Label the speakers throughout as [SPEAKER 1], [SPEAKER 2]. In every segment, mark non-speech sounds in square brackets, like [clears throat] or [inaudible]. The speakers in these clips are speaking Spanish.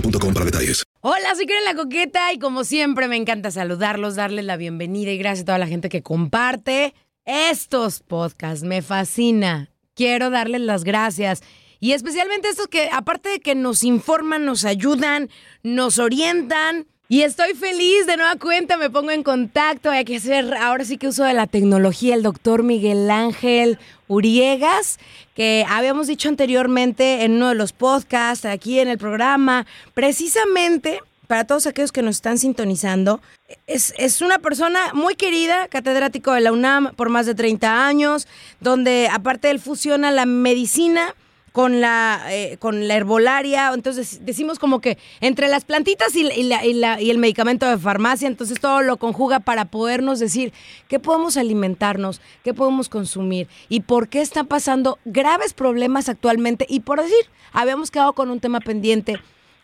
[SPEAKER 1] para detalles.
[SPEAKER 2] Hola, soy Karen La Coqueta y como siempre me encanta saludarlos, darles la bienvenida y gracias a toda la gente que comparte estos podcasts. Me fascina. Quiero darles las gracias. Y especialmente estos que, aparte de que nos informan, nos ayudan, nos orientan. Y estoy feliz, de nueva cuenta me pongo en contacto. Hay que hacer, ahora sí que uso de la tecnología, el doctor Miguel Ángel Uriegas, que habíamos dicho anteriormente en uno de los podcasts, aquí en el programa, precisamente para todos aquellos que nos están sintonizando, es, es, una persona muy querida, catedrático de la UNAM por más de 30 años, donde aparte él fusiona la medicina con la, eh, con la herbolaria, entonces decimos como que entre las plantitas y, y, la, y, la, y, el medicamento de farmacia, entonces todo lo conjuga para podernos decir qué podemos alimentarnos, qué podemos consumir y por qué están pasando graves problemas actualmente. Y por decir, habíamos quedado con un tema pendiente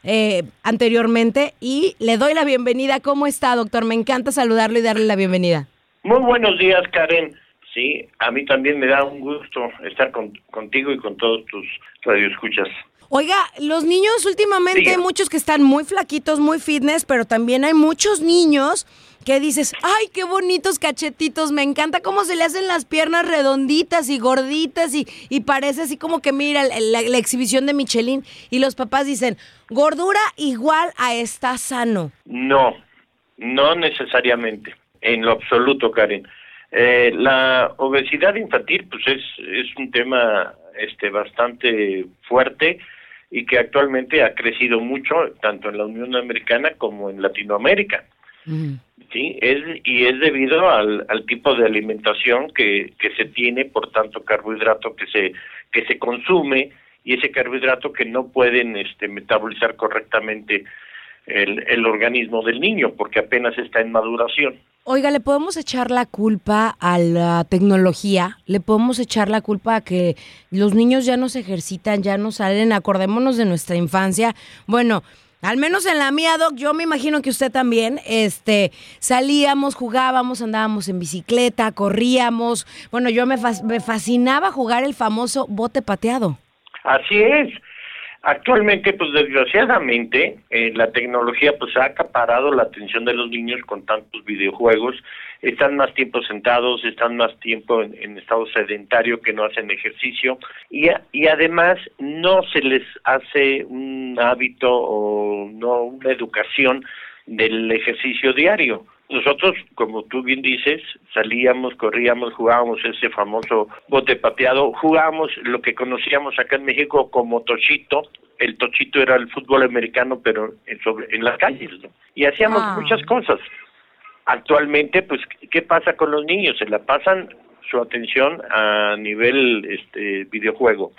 [SPEAKER 2] eh, anteriormente y le doy la bienvenida. ¿Cómo está, doctor? Me encanta saludarlo y darle la bienvenida.
[SPEAKER 3] Muy buenos días, Karen. Sí, a mí también me da un gusto estar con, contigo y con todos tus radioescuchas.
[SPEAKER 2] Oiga, los niños últimamente hay muchos que están muy flaquitos, muy fitness, pero también hay muchos niños que dices, ay, qué bonitos cachetitos, me encanta cómo se le hacen las piernas redonditas y gorditas y, y parece así como que mira la, la, exhibición de Michelin y los papás dicen, gordura igual a está sano.
[SPEAKER 3] No, no necesariamente, en lo absoluto, Karen. Eh, la obesidad infantil pues es, es un tema este bastante fuerte y que actualmente ha crecido mucho tanto en la Unión Americana como en Latinoamérica. Mm. Sí, es, y es debido al, al tipo de alimentación que, que se tiene, por tanto carbohidrato que se, que se consume y ese carbohidrato que no pueden este, metabolizar correctamente el, el organismo del niño porque apenas está en maduración.
[SPEAKER 2] Oiga, ¿le podemos echar la culpa a la tecnología? ¿Le podemos echar la culpa a que los niños ya no se ejercitan, ya no salen? Acordémonos de nuestra infancia. Bueno, al menos en la mía, Doc, yo me imagino que usted también, este, salíamos, jugábamos, andábamos en bicicleta, corríamos. Bueno, yo me, me fascinaba jugar el famoso bote pateado.
[SPEAKER 3] Así es. Actualmente, pues desgraciadamente, eh, la tecnología pues ha acaparado la atención de los niños con tantos videojuegos, están más tiempo sentados, están más tiempo en, estado sedentario que no hacen ejercicio y, y además no se les hace un hábito o no una educación del ejercicio diario. Nosotros, como tú bien dices, salíamos, corríamos, jugábamos ese famoso bote pateado, jugábamos lo que conocíamos acá en México como tochito, el tochito era el fútbol americano, pero en, sobre, en las calles, ¿no? Y hacíamos
[SPEAKER 2] Ah.
[SPEAKER 3] muchas cosas. Actualmente, pues, ¿qué pasa con los niños? Se la pasan su atención a nivel este videojuego.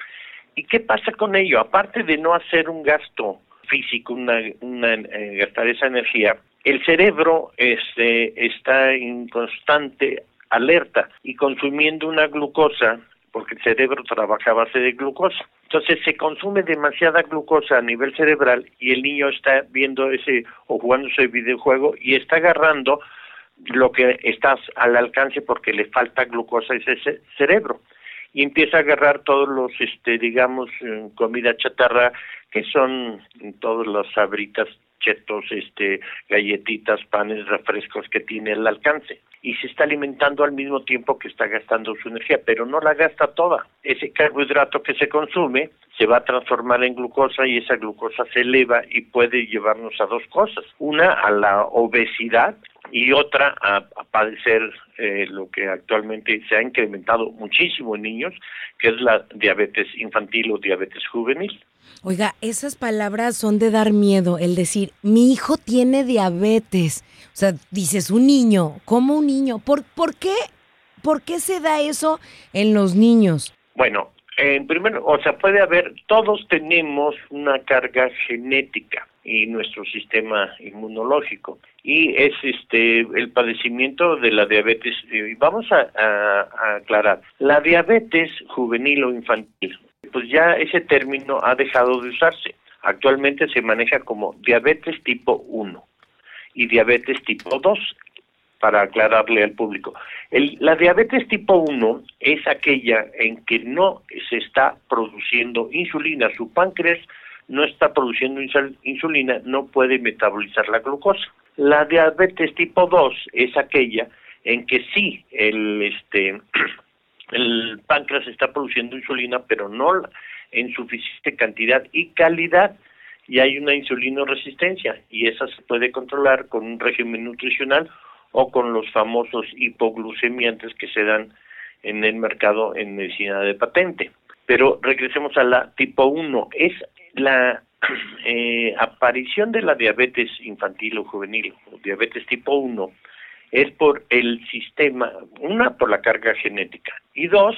[SPEAKER 3] ¿Y qué pasa con ello? Aparte de no hacer un gasto físico, una, una eh, gastar esa energía, el cerebro este, está en constante alerta y consumiendo una glucosa, porque el cerebro trabaja a base de glucosa. Entonces se consume demasiada glucosa a nivel cerebral y el niño está viendo ese o jugando ese videojuego y está agarrando lo que está al alcance porque le falta glucosa a ese ce- cerebro y empieza a agarrar todos los este digamos eh, comida chatarra que son todas las sabritas este galletitas panes refrescos que tiene al alcance. Y se está alimentando al mismo tiempo que está gastando su energía pero no la gasta toda. Ese carbohidrato que se consume se va a transformar en glucosa y esa glucosa se eleva y puede llevarnos a dos cosas. Una a la obesidad y otra a, a padecer eh, lo que actualmente se ha incrementado muchísimo en niños, que es la diabetes infantil o diabetes juvenil.
[SPEAKER 2] Oiga, esas palabras son de dar miedo, el decir, mi hijo tiene diabetes. O sea, dices, un niño, ¿cómo un niño? ¿Por, por qué? ¿Por qué se da eso en los niños?
[SPEAKER 3] Bueno, en primero, o sea, puede haber, todos tenemos una carga genética y nuestro sistema inmunológico y es este el padecimiento de la diabetes y vamos a aclarar la diabetes juvenil o infantil pues ya ese término ha dejado de usarse actualmente se maneja como diabetes tipo 1 y diabetes tipo 2 para aclararle al público. La diabetes tipo 1 es aquella en que no se está produciendo insulina, su páncreas no está produciendo insul- insulina, no puede metabolizar la glucosa. La diabetes tipo 2 es aquella en que sí el este [clears throat] el páncreas está produciendo insulina, pero no en suficiente cantidad y calidad y hay una insulinoresistencia y esa se puede controlar con un régimen nutricional o con los famosos hipoglucemiantes que se dan en el mercado en medicina de patente. Pero regresemos a la tipo 1, es la [clears throat] eh, aparición de la diabetes infantil o juvenil, o diabetes tipo 1, es por el sistema, una por la carga genética y dos,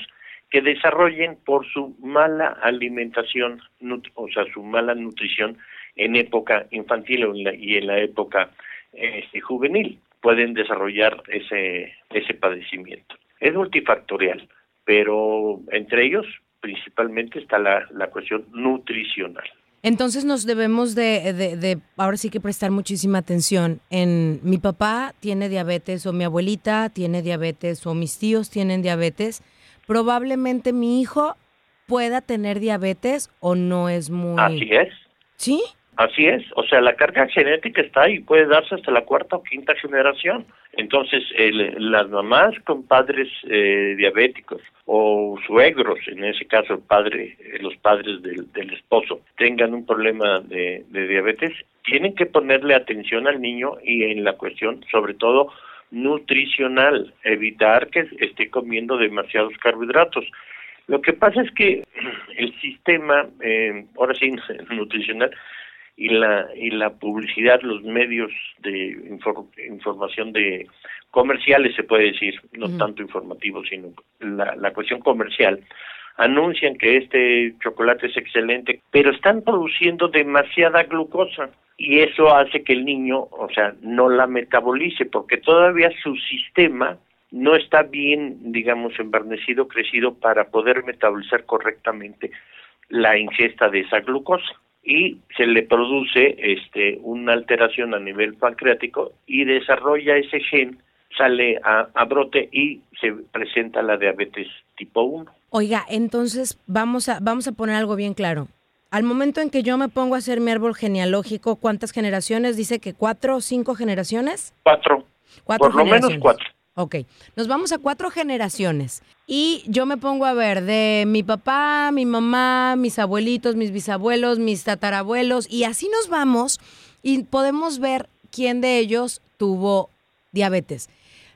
[SPEAKER 3] que desarrollen por su mala alimentación, o sea, su mala nutrición en época infantil y en la época este, juvenil. Pueden desarrollar ese, ese padecimiento. Es multifactorial, pero entre ellos principalmente está la, la cuestión nutricional.
[SPEAKER 2] Entonces nos debemos de, de- de, ahora sí que prestar muchísima atención en mi papá tiene diabetes o mi abuelita tiene diabetes o mis tíos tienen diabetes. Probablemente mi hijo pueda tener diabetes o no es muy...
[SPEAKER 3] Así es.
[SPEAKER 2] ¿Sí?
[SPEAKER 3] Así es, o sea, la carga genética está ahí, puede darse hasta la cuarta o quinta generación. Entonces, el- las mamás con padres eh, diabéticos o suegros, en ese caso el padre, eh, los padres del, del esposo, tengan un problema de, diabetes, tienen que ponerle atención al niño y en la cuestión, sobre todo, nutricional, evitar que esté comiendo demasiados carbohidratos. Lo que pasa es que el sistema, eh, ahora sí, [laughs] nutricional, y la y la publicidad, los medios de infor- información de comerciales se puede decir, no tanto informativos, sino la, la cuestión comercial, anuncian que este chocolate es excelente, pero están produciendo demasiada glucosa. Y eso hace que el niño, o sea, no la metabolice porque todavía su sistema no está bien, digamos, embernecido, crecido para poder metabolizar correctamente la ingesta de esa glucosa y se le produce este una alteración a nivel pancreático y desarrolla ese gen, sale a, a brote y se presenta la diabetes tipo 1.
[SPEAKER 2] Oiga, entonces vamos a, vamos a poner algo bien claro. Al momento en que yo me pongo a hacer mi árbol genealógico, ¿cuántas generaciones? Dice que cuatro o cinco generaciones.
[SPEAKER 3] Cuatro,
[SPEAKER 2] Cuatro
[SPEAKER 3] por lo menos cuatro.
[SPEAKER 2] Ok, nos vamos a cuatro generaciones y yo me pongo a ver de mi papá, mi mamá, mis abuelitos, mis bisabuelos, mis tatarabuelos y así nos vamos y podemos ver quién de ellos tuvo diabetes.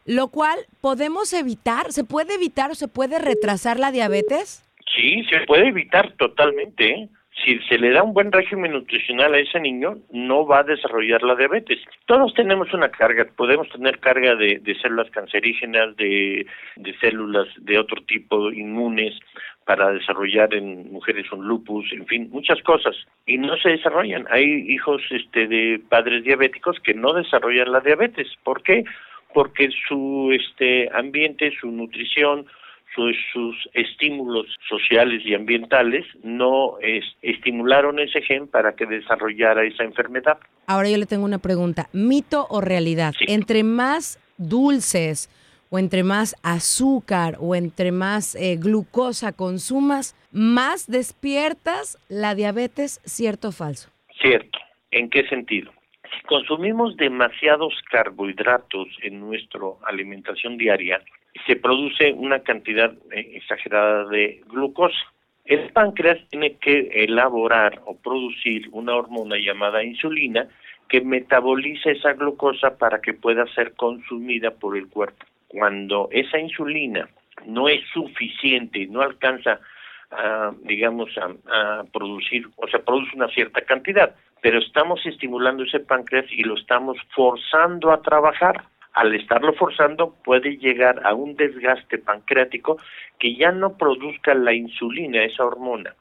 [SPEAKER 2] Lo cual podemos evitar, ¿se puede evitar o se puede retrasar la diabetes?
[SPEAKER 3] Sí, se puede evitar totalmente, ¿eh? Si se le da un buen régimen nutricional a ese niño, no va a desarrollar la diabetes. Todos tenemos una carga, podemos tener carga de, células cancerígenas, de, células de otro tipo inmunes para desarrollar en mujeres un lupus, en fin, muchas cosas y no se desarrollan. Hay hijos este de padres diabéticos que no desarrollan la diabetes. ¿Por qué? Porque su este ambiente, su nutrición, sus, estímulos sociales y ambientales no estimularon ese gen para que desarrollara esa enfermedad.
[SPEAKER 2] Ahora yo le tengo una pregunta, ¿mito o realidad? Entre más dulces o entre más azúcar o entre más eh, glucosa consumas, más despiertas la diabetes, ¿cierto o falso?
[SPEAKER 3] Cierto. ¿En qué sentido? Si consumimos demasiados carbohidratos en nuestra alimentación diaria, se produce una cantidad eh, exagerada de glucosa. El páncreas tiene que elaborar o producir una hormona llamada insulina que metaboliza esa glucosa para que pueda ser consumida por el cuerpo. Cuando esa insulina no es suficiente, no alcanza, a, digamos, a producir, o sea, produce una cierta cantidad, pero estamos estimulando ese páncreas y lo estamos forzando a trabajar al estarlo forzando puede llegar a un desgaste pancreático que ya no produzca la insulina, esa hormona.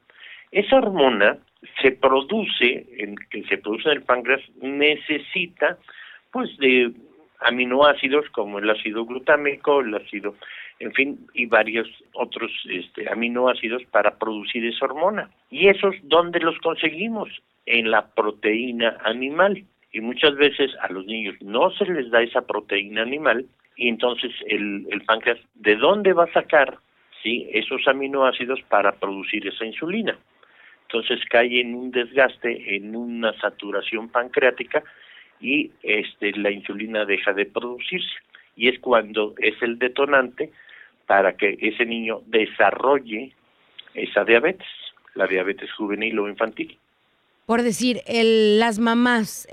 [SPEAKER 3] Esa hormona se produce, en, que se produce en el páncreas, necesita pues de aminoácidos como el ácido glutámico, el ácido, en fin, y varios otros este, aminoácidos para producir esa hormona. ¿Y esos dónde los conseguimos? En la proteína animal y muchas veces a los niños no se les da esa proteína animal y entonces el, el páncreas de dónde va a sacar sí esos aminoácidos para producir esa insulina entonces cae en un desgaste en una saturación pancreática y este la insulina deja de producirse. Y es cuando es el detonante para que ese niño desarrolle esa diabetes la diabetes juvenil o infantil
[SPEAKER 2] por decir, el, las mamás,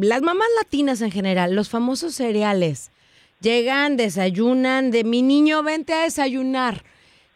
[SPEAKER 2] las mamás latinas en general, los famosos cereales, llegan, desayunan, de mi niño, vente a desayunar.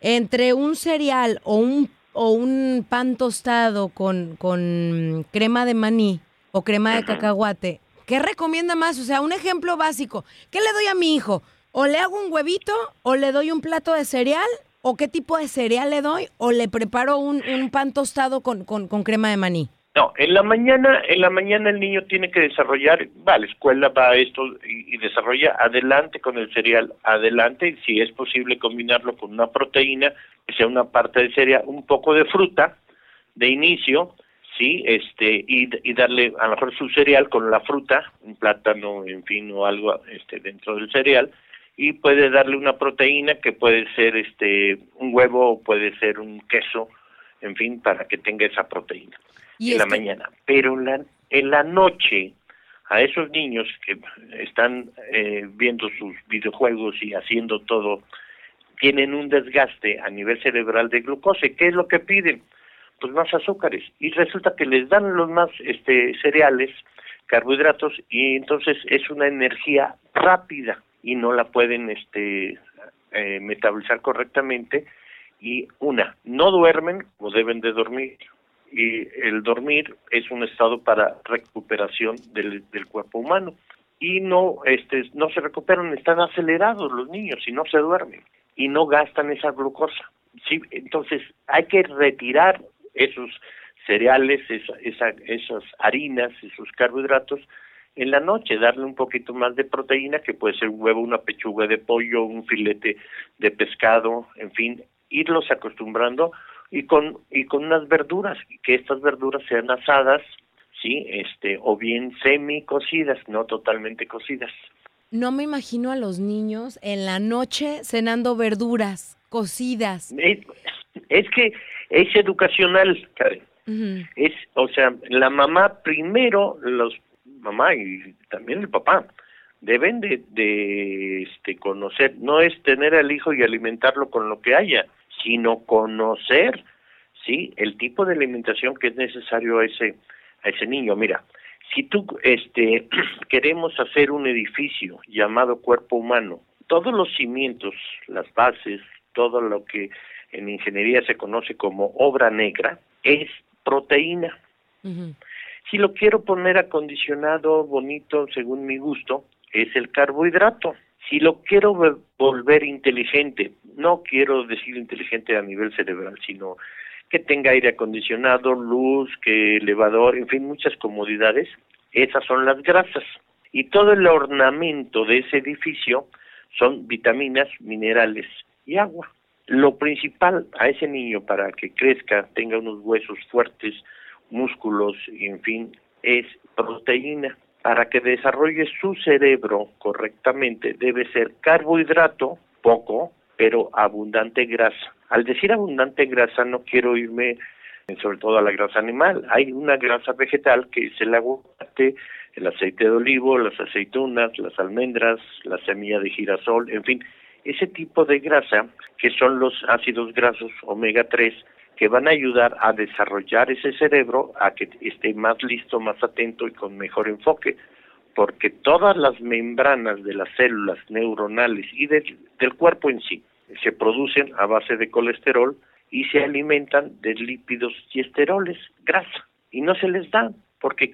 [SPEAKER 2] Entre un cereal o un, o un pan tostado con, con crema de maní o crema de cacahuate, ¿qué recomienda más? O sea, un ejemplo básico. ¿Qué le doy a mi hijo? ¿O le hago un huevito? ¿O le doy un plato de cereal? ¿O qué tipo de cereal le doy? ¿O le preparo un, un pan tostado con, con, con crema de maní?
[SPEAKER 3] No, en la mañana, en la mañana el niño tiene que desarrollar, va a la escuela, va a esto y, desarrolla adelante con el cereal, adelante, si es posible combinarlo con una proteína, que sea una parte de cereal, un poco de fruta de inicio, sí, este, y, y darle a lo mejor su cereal con la fruta, un plátano, en fin, o algo este, dentro del cereal, y puede darle una proteína que puede ser este un huevo o puede ser un queso, en fin, para que tenga esa proteína en la mañana. Pero en la, en la noche, a esos niños que están eh, viendo sus videojuegos y haciendo todo, tienen un desgaste a nivel cerebral de glucosa. ¿Qué es lo que piden? Pues más azúcares. Y resulta que les dan los más este, cereales, carbohidratos, y entonces es una energía rápida y no la pueden este, eh, metabolizar correctamente. Y una, no duermen o deben de dormir y el dormir es un estado para recuperación del, cuerpo humano. Y no este no se recuperan están acelerados los niños y no se duermen y no gastan esa glucosa. Sí entonces hay que retirar esos cereales esa, esas harinas esos carbohidratos en la noche darle un poquito más de proteína que puede ser un huevo una pechuga de pollo un filete de pescado en fin irlos acostumbrando y con y con unas verduras que estas verduras sean asadas sí este o bien semi cocidas no totalmente cocidas.
[SPEAKER 2] No me imagino a los niños en la noche cenando verduras cocidas.
[SPEAKER 3] Es, que es educacional Karen. Es o sea la mamá primero los mamá y también el papá deben de, de este conocer no es tener al hijo y alimentarlo con lo que haya sino conocer sí el tipo de alimentación que es necesario a ese a ese niño mira si tú este [clears throat] queremos hacer un edificio llamado cuerpo humano todos los cimientos las bases todo lo que en ingeniería se conoce como obra negra es proteína. Si lo quiero poner acondicionado, bonito, según mi gusto, es el carbohidrato. Si lo quiero volver inteligente, no quiero decir inteligente a nivel cerebral, sino que tenga aire acondicionado, luz, que elevador, en fin, muchas comodidades, esas son las grasas. Y todo el ornamento de ese edificio son vitaminas, minerales y agua. Lo principal a ese niño para que crezca, tenga unos huesos fuertes, músculos, en fin, es proteína. Para que desarrolle su cerebro correctamente debe ser carbohidrato, poco, pero abundante grasa. Al decir abundante grasa no quiero irme sobre todo a la grasa animal. Hay una grasa vegetal que es el aguacate, el aceite de olivo, las aceitunas, las almendras, la semilla de girasol, en fin, ese tipo de grasa que son los ácidos grasos omega 3 que van a ayudar a desarrollar ese cerebro a que esté más listo, más atento y con mejor enfoque, porque todas las membranas de las células neuronales y del, cuerpo en sí se producen a base de colesterol y se alimentan de lípidos y esteroles, grasa, y no se les da porque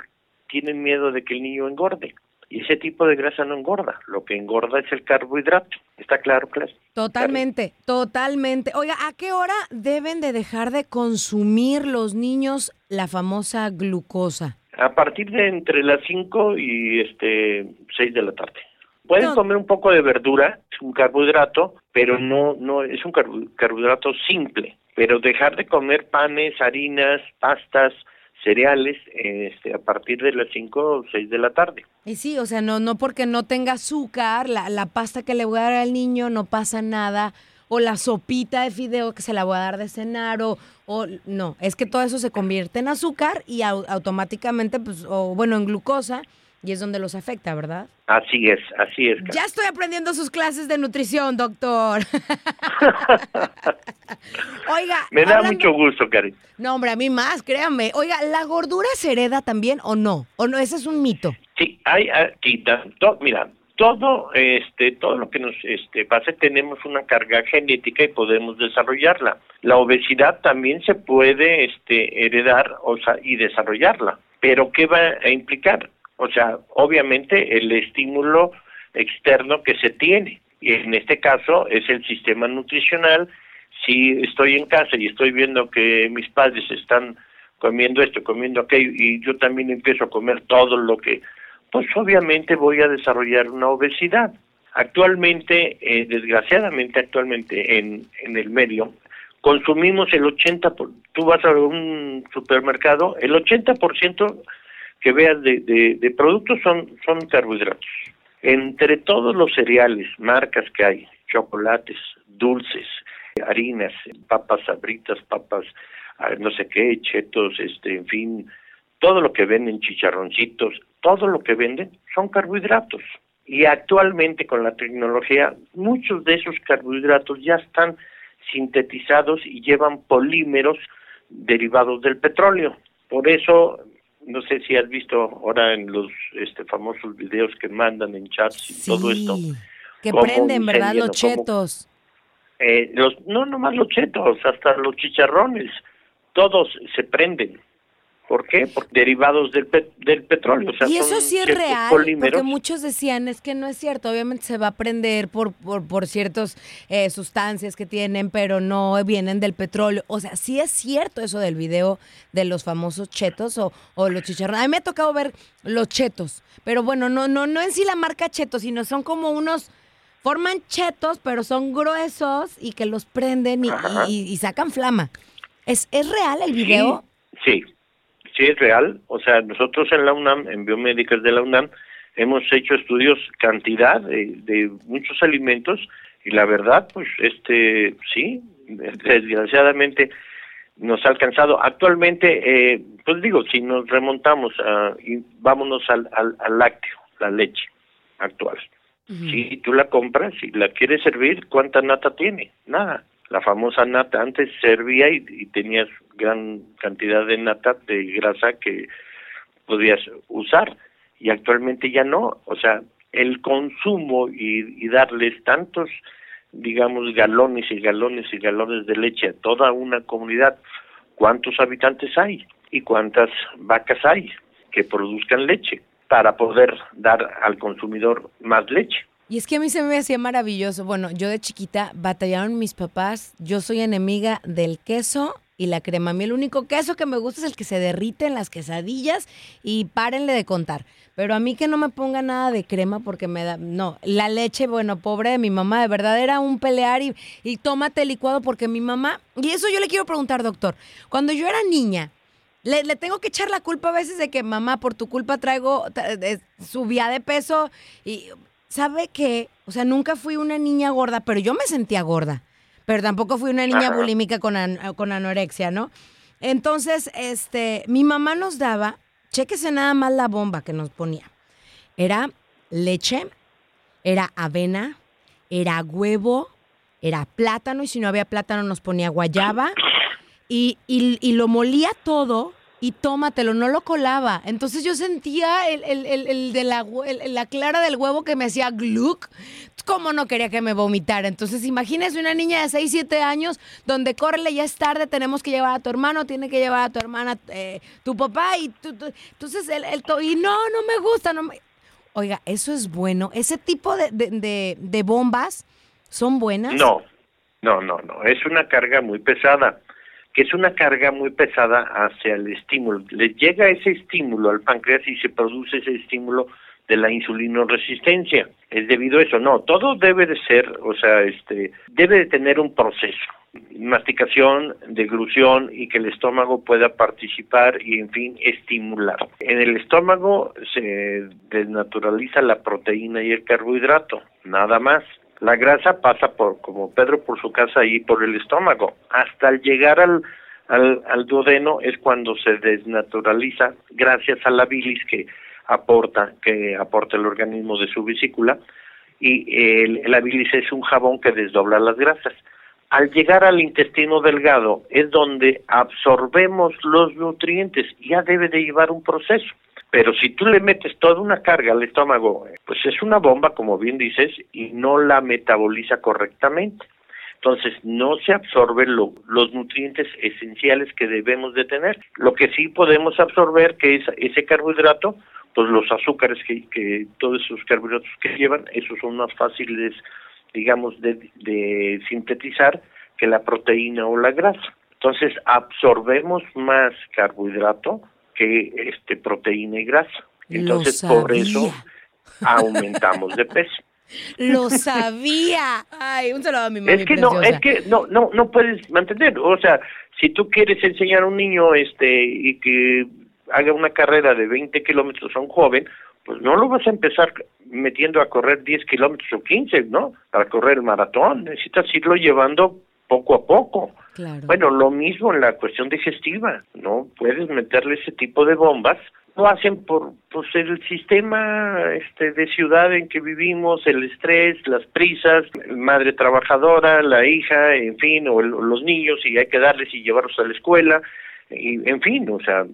[SPEAKER 3] tienen miedo de que el niño engorde. Y ese tipo de grasa no engorda, lo que engorda es el carbohidrato. ¿Está claro, Claudia?
[SPEAKER 2] Totalmente, totalmente. Oiga, ¿a qué hora deben de dejar de consumir los niños la famosa glucosa?
[SPEAKER 3] A partir de entre las 5 y este 6 de la tarde. Pueden comer un poco de verdura, es un carbohidrato, pero no no es un carbohidrato simple. Pero dejar de comer panes, harinas, pastas, cereales este, a partir de las 5 o 6 de la tarde.
[SPEAKER 2] Y sí, o sea, no, no porque no tenga azúcar, la, la pasta que le voy a dar al niño no pasa nada, o la sopita de fideo que se la voy a dar de cenar, o, o no, es que todo eso se convierte en azúcar y automáticamente, pues, o bueno, en glucosa, y es donde los afecta, ¿verdad?
[SPEAKER 3] Así es, así es.
[SPEAKER 2] Ya estoy aprendiendo sus clases de nutrición, doctor. [laughs] Oiga.
[SPEAKER 3] Me da mucho gusto, Karen.
[SPEAKER 2] No, hombre, a mí más, créanme. Oiga, ¿la gordura se hereda también o no? ¿O no? Ese es un mito.
[SPEAKER 3] Sí, hay aquí, mira, todo este todo lo que nos este pase tenemos una carga genética y podemos desarrollarla. La obesidad también se puede este heredar o y desarrollarla. Pero ¿qué va a implicar? O sea, obviamente el estímulo externo que se tiene. Y en este caso es el sistema nutricional. Si estoy en casa y estoy viendo que mis padres están comiendo esto, comiendo aquello, y yo también empiezo a comer todo lo que, pues obviamente voy a desarrollar una obesidad. Actualmente, eh, desgraciadamente actualmente en, en el medio, consumimos el 80%, por, tú vas a un supermercado, el 80% que veas de, de, productos son, son carbohidratos. Entre todos los cereales, marcas que hay, chocolates, dulces, harinas, papas sabritas, papas, ah, no sé qué, chetos, este, en fin, todo lo que venden, chicharroncitos, todo lo que venden son carbohidratos. Y actualmente con la tecnología, muchos de esos carbohidratos ya están sintetizados y llevan polímeros derivados del petróleo. Por eso no sé si has visto ahora en los este, famosos videos que mandan en chats y todo esto.
[SPEAKER 2] Que prenden, ¿verdad? Los chetos.
[SPEAKER 3] Eh, los, no, nomás los chetos, hasta los chicharrones, todos se prenden. ¿Por qué? Por derivados del, del petróleo.
[SPEAKER 2] y eso sí es real, porque muchos decían, es que no es cierto, obviamente se va a prender por, por, por ciertas eh, sustancias que tienen, pero no vienen del petróleo. O sea, sí es cierto eso del video de los famosos chetos o, o los chicharrones. A mí me ha tocado ver los chetos, pero bueno, no, no, no en sí la marca chetos, sino son como unos forman chetos, pero son gruesos y que los prenden y, sacan flama. ¿Es, ¿Es real el video?
[SPEAKER 3] sí, sí es real. O sea, nosotros en la UNAM, en biomédicas de la UNAM, hemos hecho estudios cantidad de, muchos alimentos y la verdad, pues, este, sí, desgraciadamente nos ha alcanzado. Actualmente, eh, pues digo, si nos remontamos a, y vámonos al, al, lácteo, la leche actual. Si tú la compras y la quieres servir, ¿cuánta nata tiene? Nada la famosa nata antes servía y, tenías gran cantidad de nata de grasa que podías usar y actualmente ya no o sea el consumo y, darles tantos digamos galones y galones y galones de leche a toda una comunidad cuántos habitantes hay y cuántas vacas hay que produzcan leche para poder dar al consumidor más leche.
[SPEAKER 2] Y es que a mí se me hacía maravilloso. Bueno, yo de chiquita batallaron mis papás. Yo soy enemiga del queso y la crema. A mí el único queso que me gusta es el que se derrite en las quesadillas y párenle de contar. Pero a mí que no me ponga nada de crema porque me da... No, la leche, bueno, pobre de mi mamá, de verdad era un pelear y, y tómate licuado porque mi mamá... Y eso yo le quiero preguntar, doctor. Cuando yo era niña, le, le tengo que echar la culpa a veces de que mamá, por tu culpa traigo, subía de peso y... ¿Sabe qué? O sea, nunca fui una niña gorda, pero yo me sentía gorda. Pero tampoco fui una niña
[SPEAKER 3] Ajá.
[SPEAKER 2] bulímica con, an- con anorexia, ¿no? Entonces, este, mi mamá nos daba, chéquese nada más la bomba que nos ponía. Era leche, era avena, era huevo, era plátano, y si no había plátano nos ponía guayaba, y, y- y lo molía todo y tómatelo, no lo colaba. Entonces yo sentía el, el- el- el de la, la clara del huevo que me hacía gluck. Como no quería que me vomitara. Entonces imagínese una niña de 6, 7 años donde córrele, ya es tarde, tenemos que llevar a tu hermano, tiene que llevar a tu hermana, eh, tu papá y tú- entonces el, y no, no me gusta, no me... Oiga, eso es bueno. Ese tipo de- de- de bombas son buenas.
[SPEAKER 3] No, no, no, no. Es una carga muy pesada, que es una carga muy pesada hacia el estímulo. Le llega ese estímulo al páncreas y se produce ese estímulo de la insulinoresistencia. Es debido a eso. No, todo debe de ser, o sea, este, debe de tener un proceso. Masticación, deglución y que el estómago pueda participar y, en fin, estimular. En el estómago se desnaturaliza la proteína y el carbohidrato, nada más. La grasa pasa por, como Pedro por su casa y por el estómago. Hasta al llegar al, al, al duodeno es cuando se desnaturaliza gracias a la bilis que aporta, que aporta el organismo de su vesícula. Y el- la bilis es un jabón que desdobla las grasas. Al llegar al intestino delgado es donde absorbemos los nutrientes. Ya debe de llevar un proceso. Pero si tú le metes toda una carga al estómago, eh, pues es una bomba, como bien dices, y no la metaboliza correctamente. Entonces, no se absorben lo- los nutrientes esenciales que debemos de tener. Lo que sí podemos absorber, que es ese carbohidrato, pues los azúcares que, que todos esos carbohidratos que llevan, esos son más fáciles, digamos, de, de sintetizar que la proteína o la grasa. Entonces, absorbemos más carbohidrato que este proteína y grasa. Entonces, por eso aumentamos de peso. [laughs]
[SPEAKER 2] Lo sabía. Ay, un saludo a mi mami
[SPEAKER 3] Es que no, es que no, no, no puedes mantener. O sea, si tú quieres enseñar a un niño, este, y que haga una carrera de 20 kilómetros a un joven, pues no lo vas a empezar metiendo a correr 10 kilómetros o 15, ¿no? Para correr el maratón. Necesitas irlo llevando poco a poco. Bueno, lo mismo en la cuestión digestiva, ¿no? Puedes meterle ese tipo de bombas. Lo hacen por pues, el sistema este, de ciudad en que vivimos, el estrés, las prisas, madre trabajadora, la hija, en fin, o, el- los niños, y hay que darles y llevarlos a la escuela, y en fin, o sea,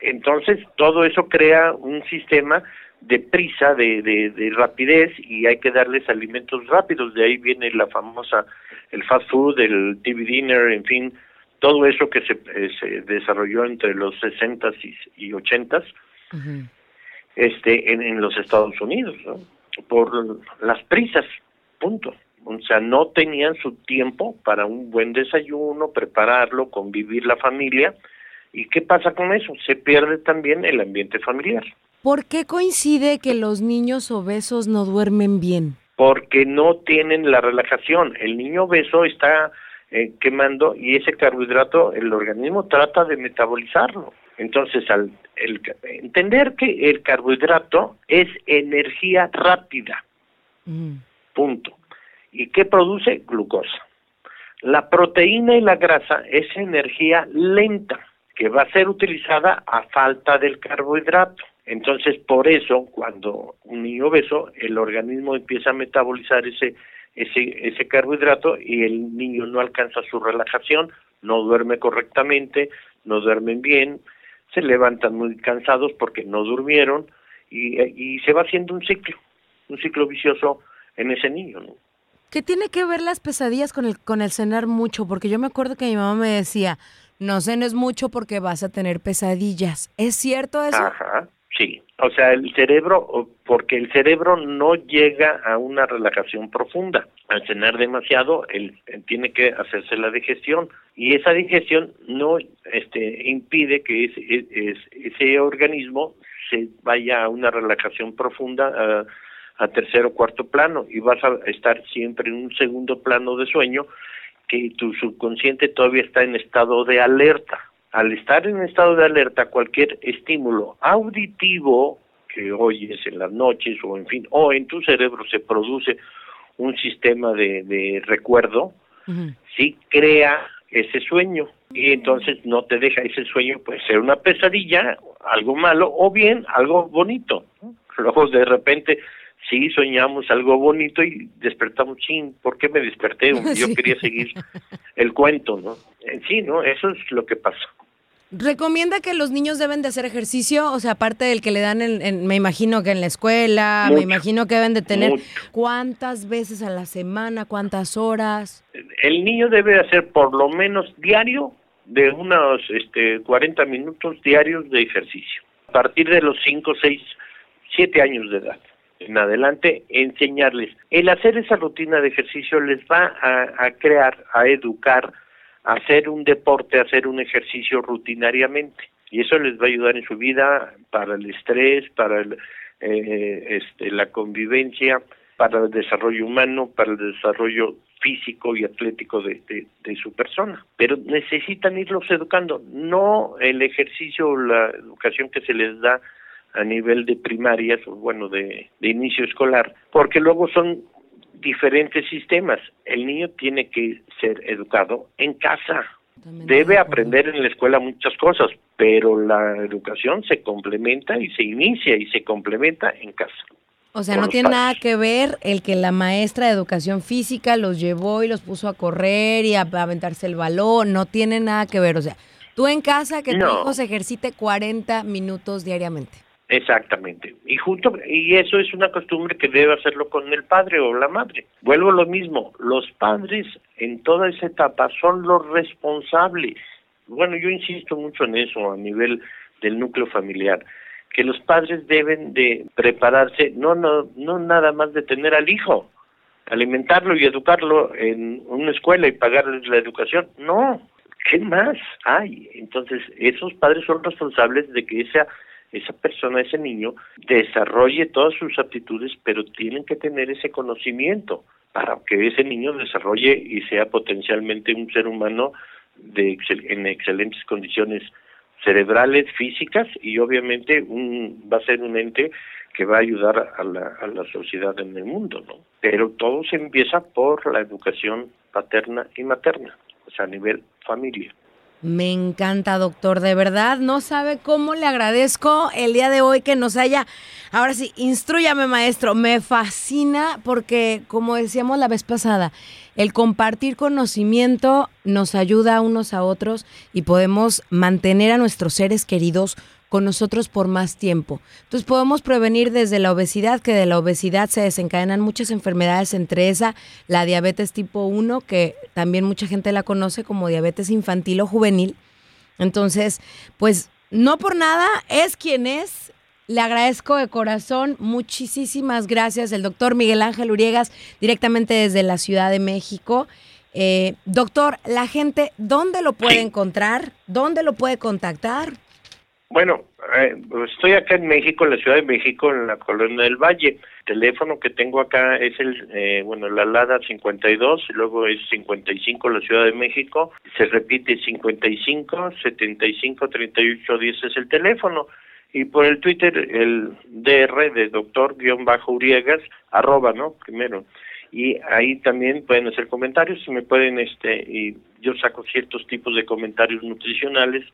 [SPEAKER 3] entonces todo eso crea un sistema de prisa, de, de, de rapidez, y hay que darles alimentos rápidos, de ahí viene la famosa, el fast food, el TV dinner, en fin, todo eso que se, eh, se desarrolló entre los 60s y, y 80s
[SPEAKER 2] Ujú.
[SPEAKER 3] este, en, en los Estados Unidos, ¿no? por las prisas, punto. O sea, no tenían su tiempo para un buen desayuno, prepararlo, convivir la familia. ¿Y qué pasa con eso? Se pierde también el ambiente familiar,
[SPEAKER 2] ¿Por qué coincide que los niños obesos no duermen bien?
[SPEAKER 3] porque no tienen la relajación. El niño obeso está eh, quemando y ese carbohidrato el organismo trata de metabolizarlo. Entonces, al el, entender que el carbohidrato es energía rápida,
[SPEAKER 2] Ujú.
[SPEAKER 3] punto. ¿Y qué produce? Glucosa. La proteína y la grasa es energía lenta que va a ser utilizada a falta del carbohidrato. Entonces, por eso, cuando un niño obeso, el organismo empieza a metabolizar ese, ese, ese carbohidrato y el niño no alcanza su relajación, no duerme correctamente, no duermen bien, se levantan muy cansados porque no durmieron y, y se va haciendo un ciclo, un ciclo vicioso en ese niño. ¿no?
[SPEAKER 2] ¿Qué tiene que ver las pesadillas con el, con el cenar mucho? Porque yo me acuerdo que mi mamá me decía, no cenes mucho porque vas a tener pesadillas. ¿Es cierto eso?
[SPEAKER 3] Ajá, sí. O sea, el cerebro, porque el cerebro no llega a una relajación profunda. Al cenar demasiado, él, tiene que hacerse la digestión y esa digestión no este, impide que ese, ese organismo se vaya a una relajación profunda a, a tercer o cuarto plano y vas a estar siempre en un segundo plano de sueño que tu subconsciente todavía está en estado de alerta al estar en estado de alerta, cualquier estímulo auditivo que oyes en las noches o en fin, o en tu cerebro se produce un sistema de, recuerdo, sí crea ese sueño y entonces no te deja ese sueño puede ser una pesadilla, algo malo o bien algo bonito. Luego de repente sí soñamos algo bonito y despertamos, sin ¿por qué me desperté? [laughs] Yo quería seguir el cuento, ¿no? En sí, ¿no? Eso es lo que pasa.
[SPEAKER 2] ¿Recomienda que los niños deben de hacer ejercicio? O sea, aparte del que le dan, en, me imagino que en la escuela, me imagino que deben de tener... ¿Cuántas veces a la semana? ¿Cuántas horas?
[SPEAKER 3] El niño debe hacer por lo menos diario de unos este, 40 minutos diarios de ejercicio. A partir de los 5, 6, 7 años de edad en adelante, enseñarles. El hacer esa rutina de ejercicio les va a crear, a educar hacer un deporte, hacer un ejercicio rutinariamente. Y eso les va a ayudar en su vida para el estrés, para el, eh, este, la convivencia, para el desarrollo humano, para el desarrollo físico y atlético de, su persona. Pero necesitan irlos educando, no el ejercicio o la educación que se les da a nivel de primarias o bueno de inicio escolar, porque luego son diferentes sistemas. El niño tiene que ser educado en casa. Debe aprender en la escuela muchas cosas, pero la educación se complementa y se inicia y se complementa en casa.
[SPEAKER 2] O sea, no tiene nada que ver el que la maestra de educación física los llevó y los puso a correr y a, aventarse el balón, no tiene nada que ver. O sea, tú en casa que tu hijo se ejercite 40 minutos diariamente.
[SPEAKER 3] Exactamente. Y junto y eso es una costumbre que debe hacerlo con el padre o la madre. Vuelvo a lo mismo, los padres en toda esa etapa son los responsables. Bueno, yo insisto mucho en eso a nivel del núcleo familiar, que los padres deben de prepararse no no no nada más de tener al hijo, alimentarlo y educarlo en una escuela y pagarles la educación, no. ¿Qué más hay? Entonces, esos padres son responsables de que esa esa persona, ese niño, desarrolle todas sus aptitudes, pero tienen que tener ese conocimiento para que ese niño desarrolle y sea potencialmente un ser humano de en excelentes condiciones cerebrales, físicas y obviamente un, va a ser un ente que va a ayudar a la, a la sociedad en el mundo, ¿no? Pero todo se empieza por la educación paterna y materna, o sea, a nivel familia.
[SPEAKER 2] Me encanta, doctor. De verdad, no sabe cómo le agradezco el día de hoy que nos haya. Ahora sí, instruyame, maestro. Me fascina porque, como decíamos la vez pasada, el compartir conocimiento nos ayuda unos a otros y podemos mantener a nuestros seres queridos con nosotros por más tiempo. Entonces podemos prevenir desde la obesidad, que de la obesidad se desencadenan muchas enfermedades, entre esa la diabetes tipo 1, que también mucha gente la conoce como diabetes infantil o juvenil. Entonces, pues no por nada es quien es. Le agradezco de corazón, muchísimas gracias, el doctor Miguel Ángel Uriegas, directamente desde la Ciudad de México. Eh, doctor, la gente, ¿dónde lo puede encontrar? ¿Dónde lo puede contactar?
[SPEAKER 3] Bueno, eh, estoy acá en México, en la Ciudad de México, en la Colonia del Valle. El teléfono que tengo acá es el, eh, bueno, la LADA 52, y luego es 55 la Ciudad de México. Se repite 55, 75, 38, 10 es el teléfono. Y por el Twitter, el DR de doctor-uriegas, arroba, ¿no? Primero. Y ahí también pueden hacer comentarios y me pueden, este, y yo saco ciertos tipos de comentarios nutricionales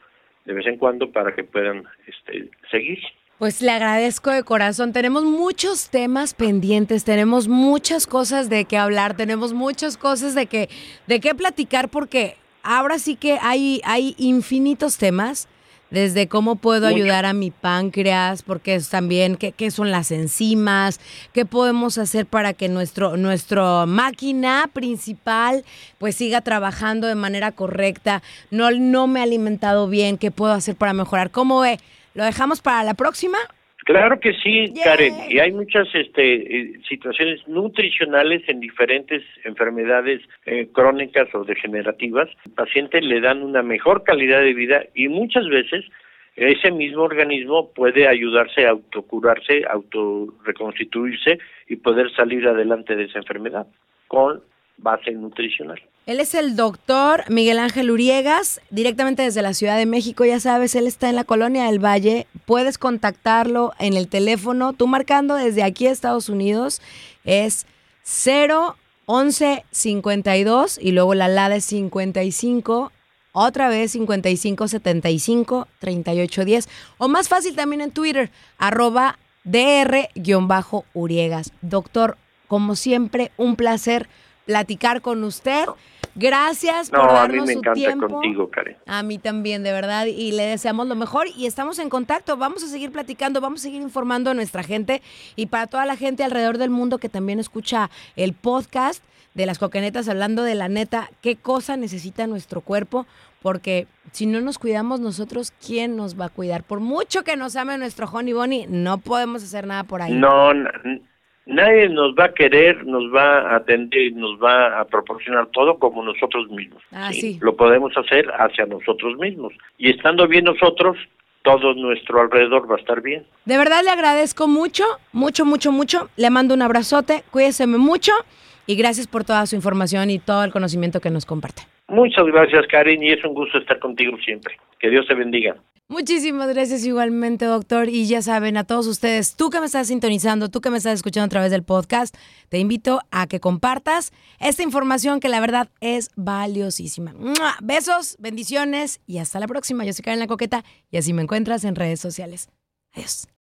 [SPEAKER 3] de vez en cuando para que puedan este, seguir.
[SPEAKER 2] Pues le agradezco de corazón. Tenemos muchos temas pendientes, tenemos muchas cosas de qué hablar, tenemos muchas cosas de que de qué platicar porque ahora sí que hay hay infinitos temas desde cómo puedo ayudar a mi páncreas, porque es también qué, qué son las enzimas, qué podemos hacer para que nuestro nuestra máquina principal pues siga trabajando de manera correcta. No no me he alimentado bien, qué puedo hacer para mejorar. ¿Cómo ve? ¿Lo dejamos para la próxima?
[SPEAKER 3] Claro que sí, Karen. Y hay muchas este, eh, situaciones nutricionales en diferentes enfermedades eh, crónicas o degenerativas. Al paciente le dan una mejor calidad de vida y muchas veces ese mismo organismo puede ayudarse a autocurarse, autorreconstituirse y poder salir adelante de esa enfermedad con base nutricional.
[SPEAKER 2] Él es el doctor Miguel Ángel Uriegas, directamente desde la Ciudad de México, ya sabes, él está en la colonia del Valle. Puedes contactarlo en el teléfono, tú marcando desde aquí a Estados Unidos, es 011 52 y luego la LADA es 55, otra vez 55 75 38 10 o más fácil también en Twitter, arroba dr-uriegas. Doctor, como siempre, un placer platicar con usted. Gracias por
[SPEAKER 3] No, a
[SPEAKER 2] darnos
[SPEAKER 3] mí me
[SPEAKER 2] su
[SPEAKER 3] encanta
[SPEAKER 2] tiempo.
[SPEAKER 3] contigo, Karen.
[SPEAKER 2] A mí también, de verdad, y le deseamos lo mejor y estamos en contacto. Vamos a seguir platicando, vamos a seguir informando a nuestra gente y para toda la gente alrededor del mundo que también escucha el podcast de las coquenetas hablando de la neta, qué cosa necesita nuestro cuerpo, porque si no nos cuidamos nosotros, ¿quién nos va a cuidar? Por mucho que nos ame nuestro Honey Bunny, no podemos hacer nada por ahí.
[SPEAKER 3] No, n- nadie nos va a querer, nos va a atender, nos va a proporcionar todo como nosotros mismos.
[SPEAKER 2] Ah, sí.
[SPEAKER 3] Lo podemos hacer hacia nosotros mismos. Y estando bien nosotros, todo nuestro alrededor va a estar bien.
[SPEAKER 2] De verdad le agradezco mucho, mucho, mucho, mucho. Le mando un abrazote, cuídese mucho y gracias por toda su información y todo el conocimiento que nos comparte.
[SPEAKER 3] Muchas gracias, Karen, y es un gusto estar contigo siempre. Que Dios te bendiga.
[SPEAKER 2] Muchísimas gracias igualmente, doctor. Y ya saben, a todos ustedes, tú que me estás sintonizando, tú que me estás escuchando a través del podcast, te invito a que compartas esta información que la verdad es valiosísima. Besos, bendiciones y hasta la próxima. Yo soy Karen La Coqueta y así me encuentras en redes sociales. Adiós.